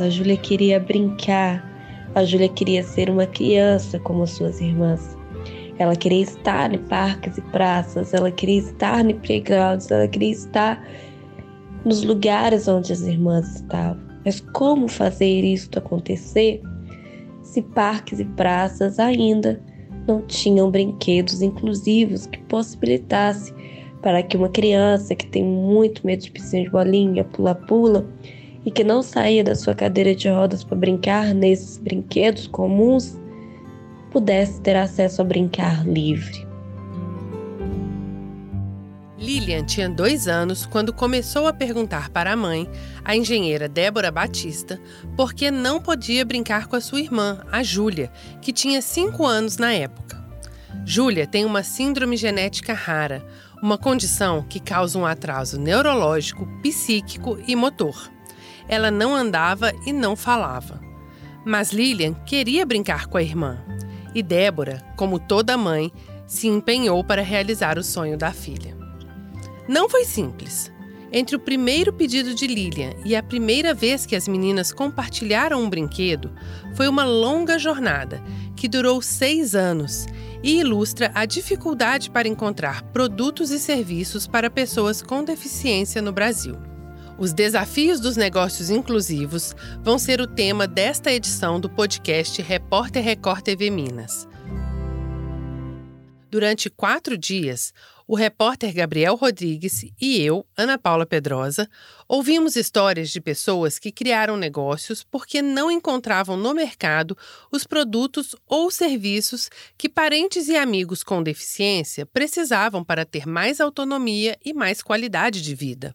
A Júlia queria brincar. A Júlia queria ser uma criança como suas irmãs. Ela queria estar em parques e praças, ela queria estar em playgrounds, ela queria estar nos lugares onde as irmãs estavam. Mas como fazer isso acontecer se parques e praças ainda não tinham brinquedos inclusivos que possibilitasse para que uma criança que tem muito medo de piscina de bolinha, pula-pula e que não saía da sua cadeira de rodas para brincar nesses brinquedos comuns, pudesse ter acesso a brincar livre. Lilian tinha dois anos quando começou a perguntar para a mãe, a engenheira Débora Batista, por que não podia brincar com a sua irmã, a Júlia, que tinha cinco anos na época. Júlia tem uma síndrome genética rara, uma condição que causa um atraso neurológico, psíquico e motor. Ela não andava e não falava. Mas Lilian queria brincar com a irmã. E Débora, como toda mãe, se empenhou para realizar o sonho da filha. Não foi simples. Entre o primeiro pedido de Lilian e a primeira vez que as meninas compartilharam um brinquedo, foi uma longa jornada que durou seis anos e ilustra a dificuldade para encontrar produtos e serviços para pessoas com deficiência no Brasil. Os desafios dos negócios inclusivos vão ser o tema desta edição do podcast Repórter Record TV Minas. Durante quatro dias, o repórter Gabriel Rodrigues e eu, Ana Paula Pedrosa, ouvimos histórias de pessoas que criaram negócios porque não encontravam no mercado os produtos ou serviços que parentes e amigos com deficiência precisavam para ter mais autonomia e mais qualidade de vida.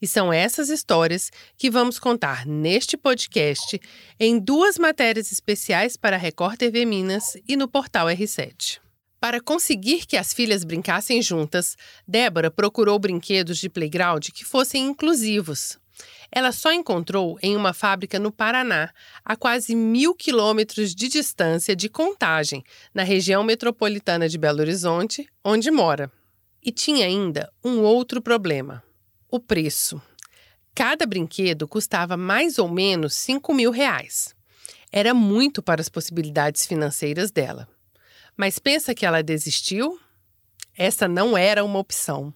E são essas histórias que vamos contar neste podcast, em duas matérias especiais para a Record TV Minas e no portal R7. Para conseguir que as filhas brincassem juntas, Débora procurou brinquedos de playground que fossem inclusivos. Ela só encontrou em uma fábrica no Paraná, a quase mil quilômetros de distância de Contagem, na região metropolitana de Belo Horizonte, onde mora. E tinha ainda um outro problema o preço. Cada brinquedo custava mais ou menos 5 mil reais. Era muito para as possibilidades financeiras dela. Mas pensa que ela desistiu? Essa não era uma opção.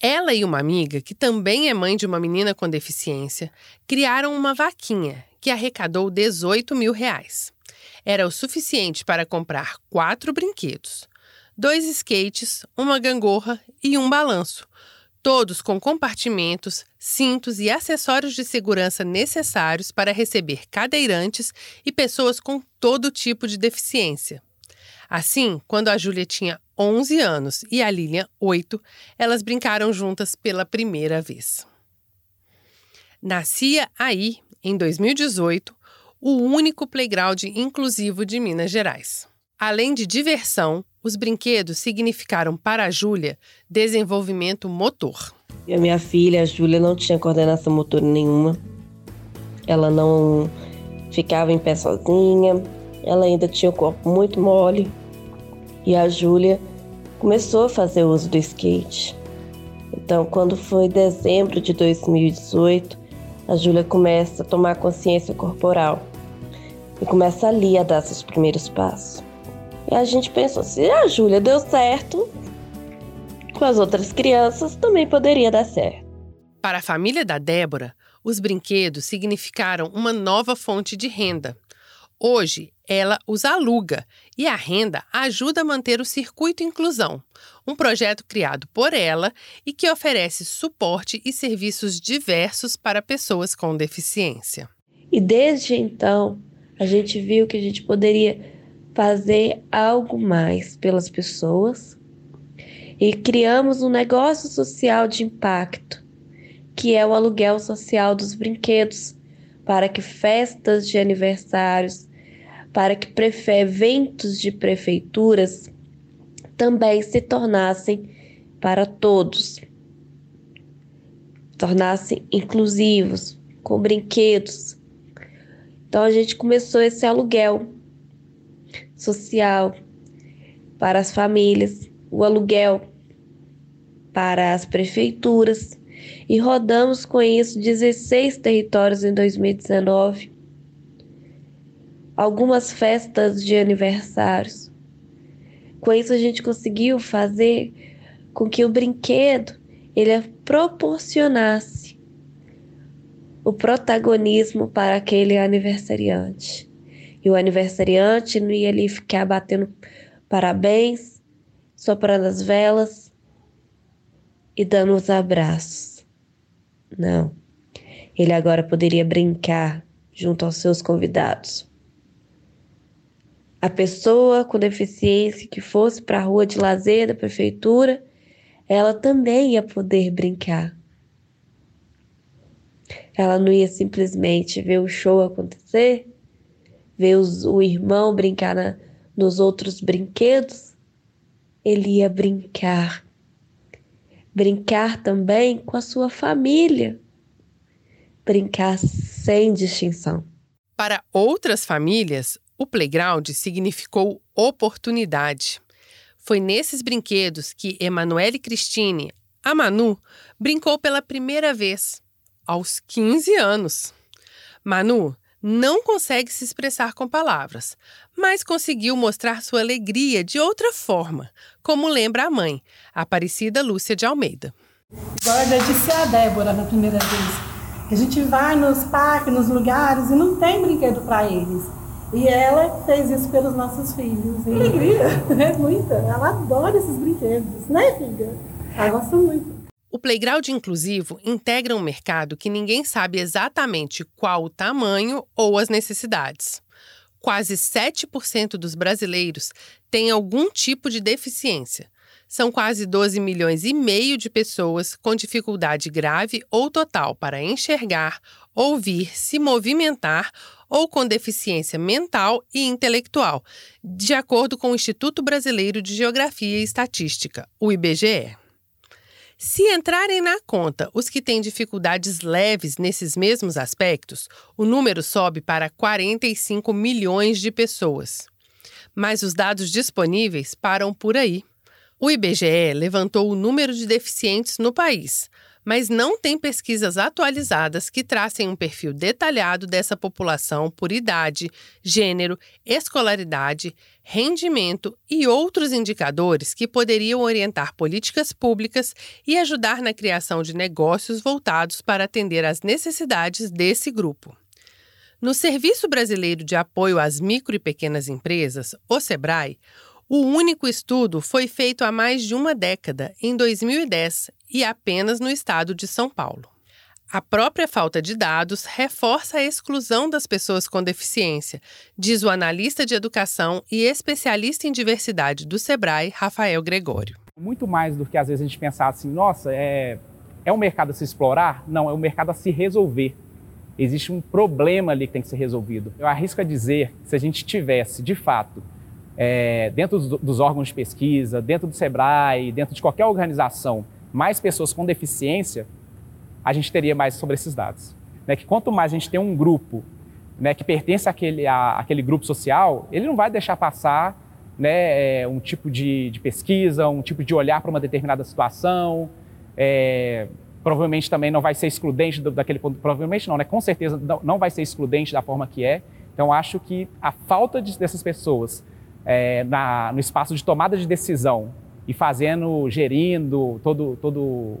Ela e uma amiga, que também é mãe de uma menina com deficiência, criaram uma vaquinha que arrecadou 18 mil reais. Era o suficiente para comprar quatro brinquedos: dois skates, uma gangorra e um balanço, todos com compartimentos, cintos e acessórios de segurança necessários para receber cadeirantes e pessoas com todo tipo de deficiência. Assim, quando a Júlia tinha 11 anos e a Lilian 8, elas brincaram juntas pela primeira vez. Nascia aí, em 2018, o único playground inclusivo de Minas Gerais. Além de diversão, os brinquedos significaram para a Júlia desenvolvimento motor. E a minha filha, a Júlia, não tinha coordenação motor nenhuma. Ela não ficava em pé sozinha. Ela ainda tinha o corpo muito mole. E a Júlia começou a fazer uso do skate. Então, quando foi dezembro de 2018, a Júlia começa a tomar consciência corporal e começa ali a dar seus primeiros passos. E a gente pensou: se a Júlia deu certo, com as outras crianças também poderia dar certo. Para a família da Débora, os brinquedos significaram uma nova fonte de renda. Hoje, ela os aluga e a renda ajuda a manter o Circuito Inclusão, um projeto criado por ela e que oferece suporte e serviços diversos para pessoas com deficiência. E desde então, a gente viu que a gente poderia fazer algo mais pelas pessoas. E criamos um negócio social de impacto, que é o aluguel social dos brinquedos, para que festas de aniversários, para que eventos de prefeituras também se tornassem para todos, tornassem inclusivos, com brinquedos. Então a gente começou esse aluguel social para as famílias, o aluguel para as prefeituras e rodamos com isso 16 territórios em 2019 algumas festas de aniversários. Com isso a gente conseguiu fazer com que o brinquedo ele proporcionasse o protagonismo para aquele aniversariante. E o aniversariante não ia ali ficar batendo parabéns, soprando as velas e dando os abraços. Não. Ele agora poderia brincar junto aos seus convidados. A pessoa com deficiência que fosse para a rua de lazer da prefeitura, ela também ia poder brincar. Ela não ia simplesmente ver o show acontecer, ver os, o irmão brincar na, nos outros brinquedos. Ele ia brincar. Brincar também com a sua família. Brincar sem distinção. Para outras famílias, o playground significou oportunidade. Foi nesses brinquedos que Emanuele Cristine, a Manu, brincou pela primeira vez, aos 15 anos. Manu não consegue se expressar com palavras, mas conseguiu mostrar sua alegria de outra forma, como lembra a mãe, a Aparecida Lúcia de Almeida. Igual eu disse a Débora na primeira vez, que a gente vai nos parques, nos lugares e não tem brinquedo para eles. E ela fez isso pelos nossos filhos. E... Alegria, é muita. Ela adora esses brinquedos, né, filha? Ela gosta muito. O playground inclusivo integra um mercado que ninguém sabe exatamente qual o tamanho ou as necessidades. Quase 7% dos brasileiros têm algum tipo de deficiência. São quase 12 milhões e meio de pessoas com dificuldade grave ou total para enxergar, ouvir, se movimentar ou com deficiência mental e intelectual, de acordo com o Instituto Brasileiro de Geografia e Estatística, o IBGE. Se entrarem na conta os que têm dificuldades leves nesses mesmos aspectos, o número sobe para 45 milhões de pessoas. Mas os dados disponíveis param por aí. O IBGE levantou o número de deficientes no país, mas não tem pesquisas atualizadas que tracem um perfil detalhado dessa população por idade, gênero, escolaridade, rendimento e outros indicadores que poderiam orientar políticas públicas e ajudar na criação de negócios voltados para atender às necessidades desse grupo. No Serviço Brasileiro de Apoio às Micro e Pequenas Empresas, o SEBRAE, o único estudo foi feito há mais de uma década, em 2010, e apenas no estado de São Paulo. A própria falta de dados reforça a exclusão das pessoas com deficiência, diz o analista de educação e especialista em diversidade do SEBRAE, Rafael Gregório. Muito mais do que às vezes a gente pensar assim, nossa, é, é um mercado a se explorar? Não, é um mercado a se resolver. Existe um problema ali que tem que ser resolvido. Eu arrisco a dizer que se a gente tivesse, de fato, é, dentro dos órgãos de pesquisa, dentro do SEBRAE, dentro de qualquer organização, mais pessoas com deficiência, a gente teria mais sobre esses dados. Né? Que quanto mais a gente tem um grupo né, que pertence àquele, à, àquele grupo social, ele não vai deixar passar né, é, um tipo de, de, pesquisa, um tipo de olhar para uma determinada situação. É, provavelmente também não vai ser excludente do, daquele ponto. Provavelmente não, né? Com certeza não, não vai ser excludente da forma que é. Então acho que a falta de, dessas pessoas é, na, no espaço de tomada de decisão e fazendo, gerindo, todo, todo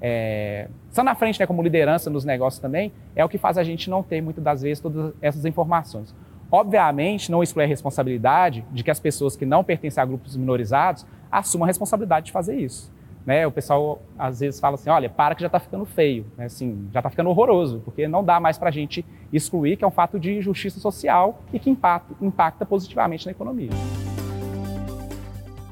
é, estando na frente né, como liderança nos negócios também, é o que faz a gente não ter muitas das vezes todas essas informações. Obviamente, não exclui a responsabilidade de que as pessoas que não pertencem a grupos minorizados assumam a responsabilidade de fazer isso. Né? O pessoal às vezes fala assim, olha, para que já está ficando feio, né? assim, já está ficando horroroso, porque não dá mais para a gente excluir, que é um fato de justiça social e que impacta, impacta positivamente na economia.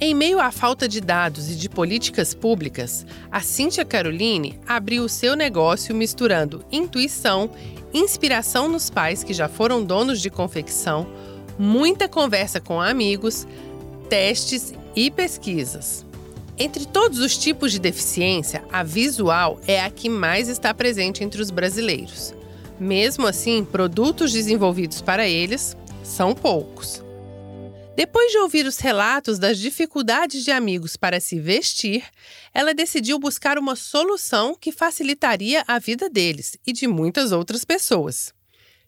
Em meio à falta de dados e de políticas públicas, a Cíntia Caroline abriu o seu negócio misturando intuição, inspiração nos pais que já foram donos de confecção, muita conversa com amigos, testes e pesquisas. Entre todos os tipos de deficiência, a visual é a que mais está presente entre os brasileiros. Mesmo assim, produtos desenvolvidos para eles são poucos. Depois de ouvir os relatos das dificuldades de amigos para se vestir, ela decidiu buscar uma solução que facilitaria a vida deles e de muitas outras pessoas.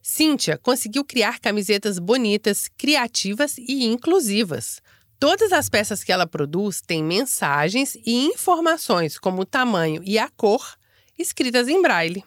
Cíntia conseguiu criar camisetas bonitas, criativas e inclusivas. Todas as peças que ela produz têm mensagens e informações, como o tamanho e a cor, escritas em braille.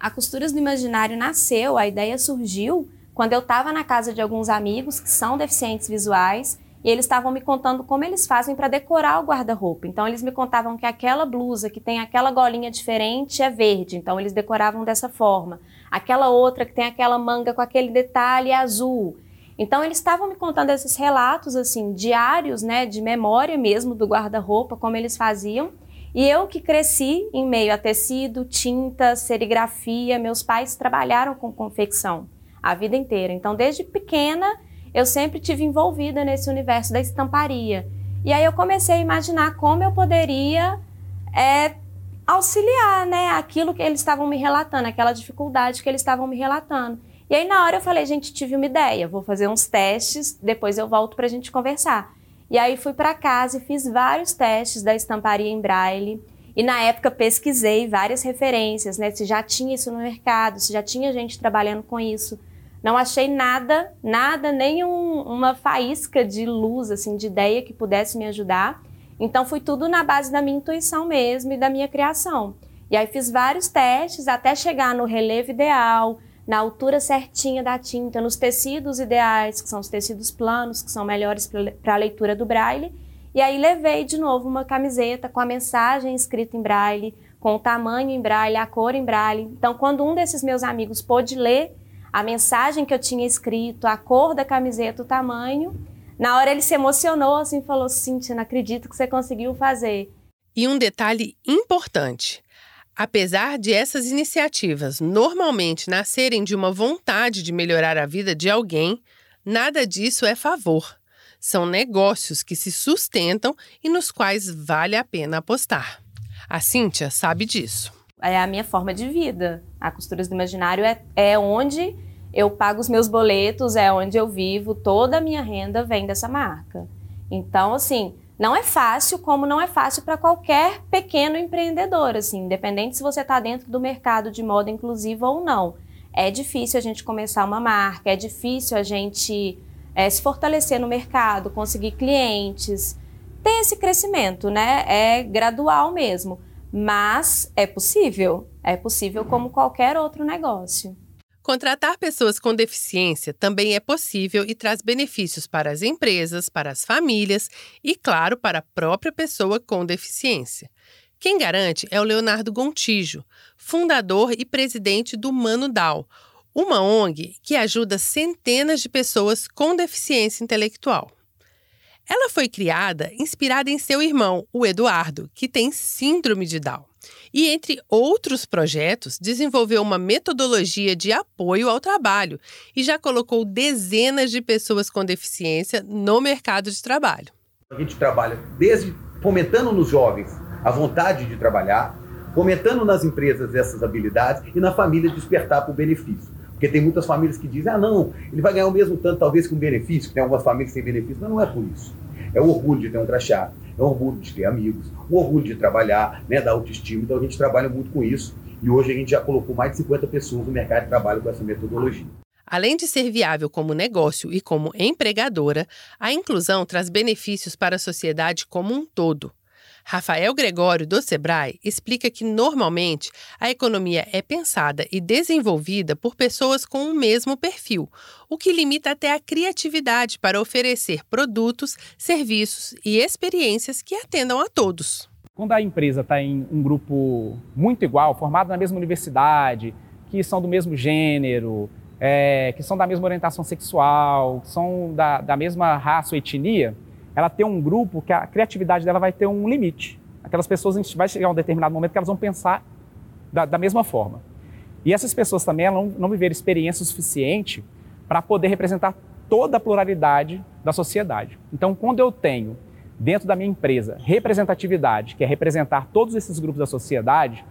A Costuras do Imaginário nasceu, a ideia surgiu quando eu estava na casa de alguns amigos que são deficientes visuais e eles estavam me contando como eles fazem para decorar o guarda-roupa. Então eles me contavam que aquela blusa que tem aquela golinha diferente é verde, então eles decoravam dessa forma. Aquela outra que tem aquela manga com aquele detalhe é azul. Então eles estavam me contando esses relatos assim diários, né, de memória mesmo do guarda-roupa, como eles faziam. E eu que cresci em meio a tecido, tinta, serigrafia, meus pais trabalharam com confecção a vida inteira. Então desde pequena eu sempre tive envolvida nesse universo da estamparia. E aí eu comecei a imaginar como eu poderia é, auxiliar, né, aquilo que eles estavam me relatando, aquela dificuldade que eles estavam me relatando. E aí na hora eu falei, gente, tive uma ideia, vou fazer uns testes, depois eu volto para a gente conversar. E aí fui para casa e fiz vários testes da estamparia em braille. E na época pesquisei várias referências, né, se já tinha isso no mercado, se já tinha gente trabalhando com isso. Não achei nada, nada, nem um, uma faísca de luz, assim, de ideia que pudesse me ajudar. Então, foi tudo na base da minha intuição mesmo e da minha criação. E aí fiz vários testes até chegar no relevo ideal, na altura certinha da tinta, nos tecidos ideais, que são os tecidos planos, que são melhores para a leitura do braille. E aí levei de novo uma camiseta com a mensagem escrita em braille, com o tamanho em braille, a cor em braille. Então, quando um desses meus amigos pôde ler a mensagem que eu tinha escrito, a cor da camiseta, o tamanho. Na hora ele se emocionou assim, falou: Cintia, não acredito que você conseguiu fazer. E um detalhe importante: apesar de essas iniciativas normalmente nascerem de uma vontade de melhorar a vida de alguém, nada disso é favor. São negócios que se sustentam e nos quais vale a pena apostar. A Cíntia sabe disso é a minha forma de vida. A Costuras do Imaginário é, é onde eu pago os meus boletos, é onde eu vivo, toda a minha renda vem dessa marca. Então, assim, não é fácil, como não é fácil para qualquer pequeno empreendedor, assim, independente se você está dentro do mercado de moda inclusiva ou não. É difícil a gente começar uma marca, é difícil a gente é, se fortalecer no mercado, conseguir clientes, ter esse crescimento, né? É gradual mesmo. Mas é possível, é possível como qualquer outro negócio. Contratar pessoas com deficiência também é possível e traz benefícios para as empresas, para as famílias e, claro, para a própria pessoa com deficiência. Quem garante é o Leonardo Gontijo, fundador e presidente do Mano Dal, uma ONG que ajuda centenas de pessoas com deficiência intelectual. Ela foi criada inspirada em seu irmão, o Eduardo, que tem síndrome de Down. E, entre outros projetos, desenvolveu uma metodologia de apoio ao trabalho e já colocou dezenas de pessoas com deficiência no mercado de trabalho. A gente trabalha desde fomentando nos jovens a vontade de trabalhar, fomentando nas empresas essas habilidades e na família despertar para o benefício. Porque tem muitas famílias que dizem, ah, não, ele vai ganhar o mesmo tanto, talvez, com benefício, tem algumas famílias têm benefício, mas não é por isso. É o orgulho de ter um crachá, é o orgulho de ter amigos, o orgulho de trabalhar, né, da autoestima. Então a gente trabalha muito com isso. E hoje a gente já colocou mais de 50 pessoas no mercado de trabalho com essa metodologia. Além de ser viável como negócio e como empregadora, a inclusão traz benefícios para a sociedade como um todo. Rafael Gregório, do Sebrae, explica que normalmente a economia é pensada e desenvolvida por pessoas com o mesmo perfil, o que limita até a criatividade para oferecer produtos, serviços e experiências que atendam a todos. Quando a empresa está em um grupo muito igual, formado na mesma universidade, que são do mesmo gênero, é, que são da mesma orientação sexual, que são da, da mesma raça ou etnia, ela tem um grupo que a criatividade dela vai ter um limite. Aquelas pessoas, vai chegar um determinado momento que elas vão pensar da, da mesma forma. E essas pessoas também não, não viveram experiência suficiente para poder representar toda a pluralidade da sociedade. Então, quando eu tenho dentro da minha empresa representatividade, que é representar todos esses grupos da sociedade,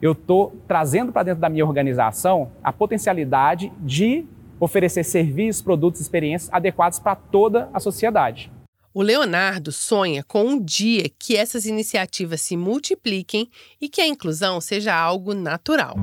eu estou trazendo para dentro da minha organização a potencialidade de oferecer serviços, produtos, experiências adequados para toda a sociedade. O Leonardo sonha com um dia que essas iniciativas se multipliquem e que a inclusão seja algo natural.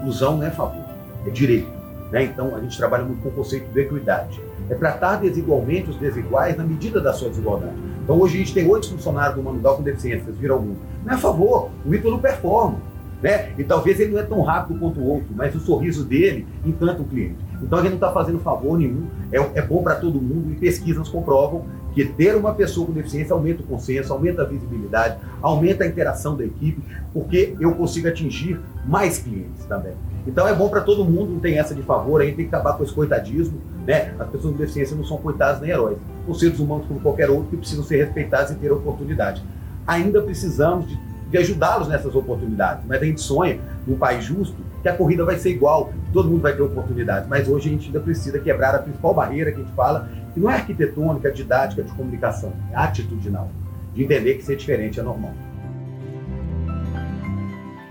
Inclusão não é favor, é direito. Né? Então, a gente trabalha muito com o conceito de equidade. É tratar desigualmente os desiguais na medida da sua desigualdade. Então, hoje a gente tem oito funcionários do Manugal com deficiência, vocês viram algum? Não é a favor, o Ítalo performa. Né? E talvez ele não é tão rápido quanto o outro, mas o sorriso dele encanta o cliente. Então gente não está fazendo favor nenhum, é, é bom para todo mundo e pesquisas comprovam que ter uma pessoa com deficiência aumenta o consenso, aumenta a visibilidade, aumenta a interação da equipe, porque eu consigo atingir mais clientes também. Então é bom para todo mundo, não tem essa de favor, a gente tem que acabar com esse coitadismo, né? As pessoas com deficiência não são coitadas nem heróis, são seres humanos como qualquer outro que precisam ser respeitados e ter oportunidade. Ainda precisamos de, de ajudá-los nessas oportunidades, mas a gente sonha num país justo que a corrida vai ser igual, que todo mundo vai ter oportunidade. Mas hoje a gente ainda precisa quebrar a principal barreira que a gente fala, que não é arquitetônica, didática, de comunicação, é atitudinal, de entender que ser diferente é normal.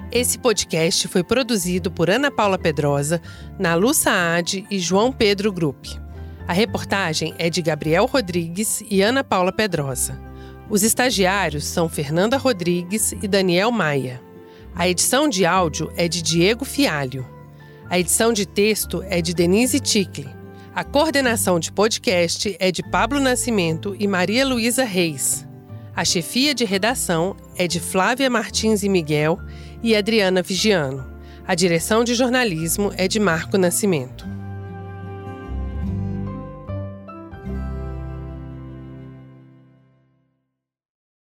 Esse podcast foi produzido por Ana Paula Pedrosa, Nalu Saad e João Pedro Grupp. A reportagem é de Gabriel Rodrigues e Ana Paula Pedrosa. Os estagiários são Fernanda Rodrigues e Daniel Maia. A edição de áudio é de Diego Fialho. A edição de texto é de Denise Ticle. A coordenação de podcast é de Pablo Nascimento e Maria Luísa Reis. A chefia de redação é de Flávia Martins e Miguel e Adriana Vigiano. A direção de jornalismo é de Marco Nascimento.